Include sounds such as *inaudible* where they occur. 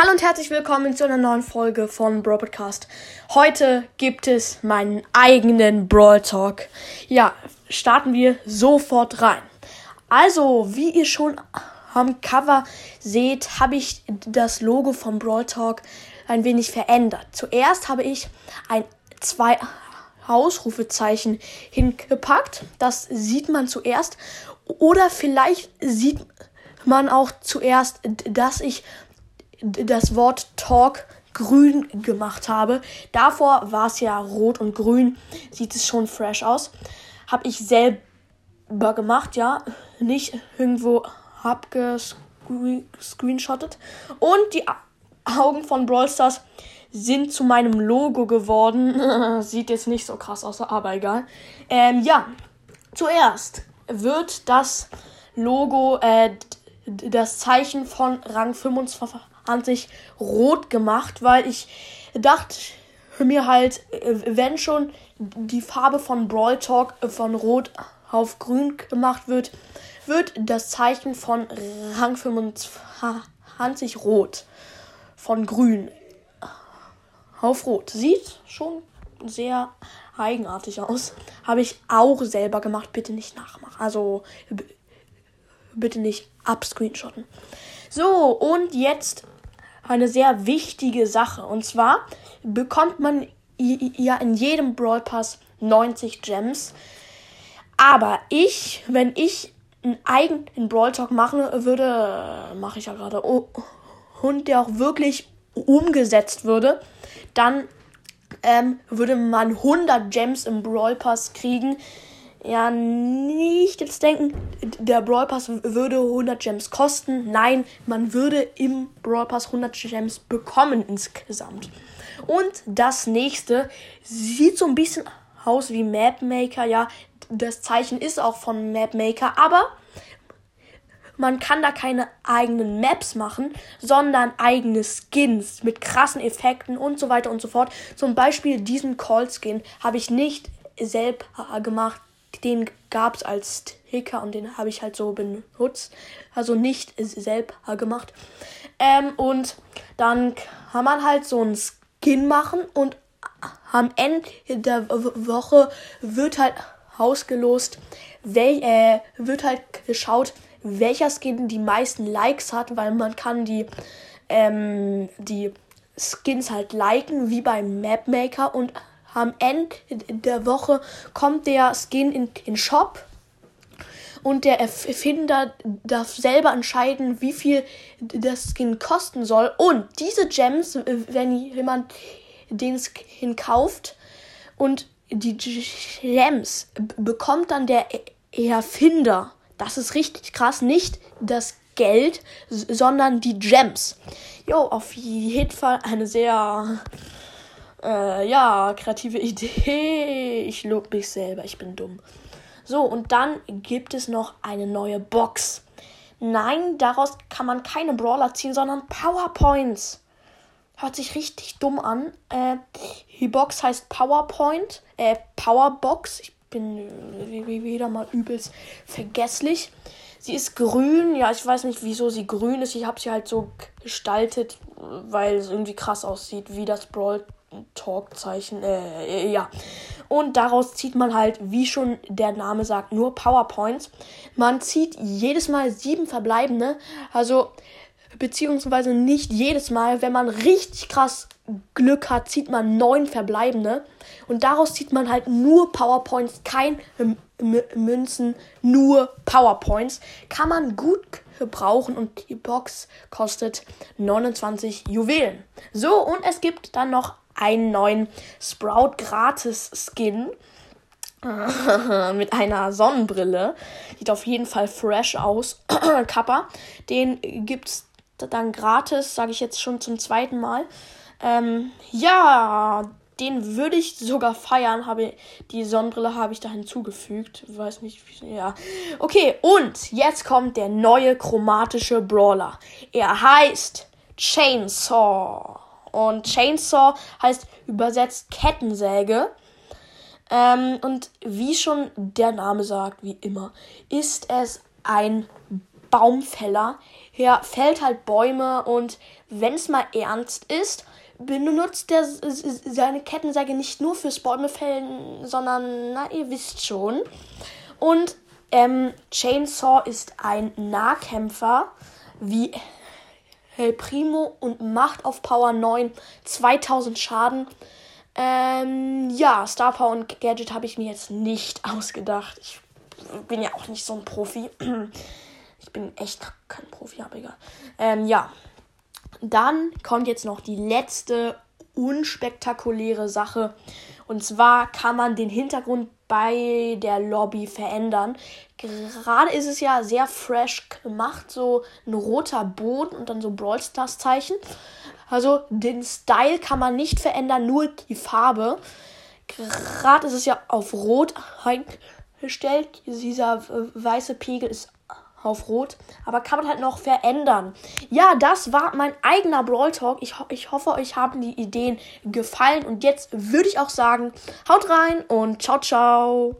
Hallo und herzlich willkommen zu einer neuen Folge von Brawl Podcast. Heute gibt es meinen eigenen Brawl Talk. Ja, starten wir sofort rein. Also, wie ihr schon am Cover seht, habe ich das Logo von Brawl Talk ein wenig verändert. Zuerst habe ich ein zwei Ausrufezeichen hingepackt. Das sieht man zuerst. Oder vielleicht sieht man auch zuerst, dass ich das Wort Talk grün gemacht habe. Davor war es ja rot und grün. Sieht es schon fresh aus. Habe ich selber gemacht, ja. Nicht irgendwo abgescreenshottet. Und die Augen von Brawl Stars sind zu meinem Logo geworden. *laughs* Sieht jetzt nicht so krass aus, aber egal. Ähm, ja, zuerst wird das Logo, äh, das Zeichen von Rang 25 20 rot gemacht, weil ich dachte mir halt, wenn schon die Farbe von Brawl Talk von rot auf grün gemacht wird, wird das Zeichen von Rang 25 rot. Von grün auf rot. Sieht schon sehr eigenartig aus. Habe ich auch selber gemacht. Bitte nicht nachmachen. Also bitte nicht abscreenshotten. So, und jetzt eine sehr wichtige Sache. Und zwar bekommt man ja in jedem Brawl Pass 90 Gems. Aber ich, wenn ich einen eigenen Brawl Talk machen würde, mache ich ja gerade, oh, und der auch wirklich umgesetzt würde, dann ähm, würde man 100 Gems im Brawl Pass kriegen ja nicht jetzt denken, der Brawl Pass würde 100 Gems kosten. Nein, man würde im Brawl Pass 100 Gems bekommen insgesamt. Und das nächste sieht so ein bisschen aus wie Mapmaker. Ja, das Zeichen ist auch von Mapmaker, aber man kann da keine eigenen Maps machen, sondern eigene Skins mit krassen Effekten und so weiter und so fort. Zum Beispiel diesen Call Skin habe ich nicht selber gemacht den gab es als Sticker und den habe ich halt so benutzt. Also nicht selber gemacht. Ähm, und dann kann man halt so einen Skin machen und am Ende der Woche wird halt ausgelost, wel, äh, wird halt geschaut, welcher Skin die meisten Likes hat, weil man kann die, ähm, die Skins halt liken, wie beim Mapmaker und am Ende der Woche kommt der Skin in den Shop und der Erfinder darf selber entscheiden, wie viel das Skin kosten soll. Und diese Gems, wenn jemand den Skin kauft und die Gems bekommt dann der Erfinder. Das ist richtig krass. Nicht das Geld, sondern die Gems. Jo, auf jeden Fall eine sehr äh, ja, kreative *laughs* Idee. Ich lob mich selber, ich bin dumm. So, und dann gibt es noch eine neue Box. Nein, daraus kann man keine Brawler ziehen, sondern PowerPoints. Hört sich richtig dumm an. Äh, die Box heißt PowerPoint, äh, Powerbox. Ich bin äh, wieder mal übelst vergesslich. Sie ist grün. Ja, ich weiß nicht, wieso sie grün ist. Ich habe sie halt so gestaltet, weil es irgendwie krass aussieht, wie das Brawl Talk-Zeichen, äh, ja. Und daraus zieht man halt, wie schon der Name sagt, nur PowerPoints. Man zieht jedes Mal sieben verbleibende, also beziehungsweise nicht jedes Mal, wenn man richtig krass Glück hat, zieht man neun verbleibende. Und daraus zieht man halt nur PowerPoints, kein M Münzen, nur PowerPoints. Kann man gut gebrauchen und die Box kostet 29 Juwelen. So, und es gibt dann noch einen neuen Sprout Gratis Skin *laughs* mit einer Sonnenbrille. Sieht auf jeden Fall fresh aus. *clears throat* Kappa. Den gibt's dann gratis, sage ich jetzt schon zum zweiten Mal. Ähm, ja, den würde ich sogar feiern. Habe die Sonnenbrille habe ich da hinzugefügt. Weiß nicht, wie, ja. Okay, und jetzt kommt der neue chromatische Brawler. Er heißt Chainsaw. Und Chainsaw heißt übersetzt Kettensäge. Ähm, und wie schon der Name sagt, wie immer, ist es ein Baumfäller, her fällt halt Bäume und wenn es mal ernst ist, benutzt er seine Kettensäge nicht nur fürs Bäume fällen, sondern, na, ihr wisst schon. Und ähm, Chainsaw ist ein Nahkämpfer wie El Primo und macht auf Power 9 2000 Schaden. Ähm, ja, Star Power und Gadget habe ich mir jetzt nicht *laughs* ausgedacht. Ich bin ja auch nicht so ein Profi. *clears throat* Ich bin echt kein Profi, aber egal. Ähm, ja. Dann kommt jetzt noch die letzte unspektakuläre Sache. Und zwar kann man den Hintergrund bei der Lobby verändern. Gerade ist es ja sehr fresh gemacht, so ein roter Boden und dann so Brawl Stars Zeichen. Also den Style kann man nicht verändern, nur die Farbe. Gerade ist es ja auf rot eingestellt. Dieser weiße Pegel ist auf Rot. Aber kann man halt noch verändern. Ja, das war mein eigener Brawl Talk. Ich, ho ich hoffe, euch haben die Ideen gefallen. Und jetzt würde ich auch sagen, haut rein und ciao, ciao.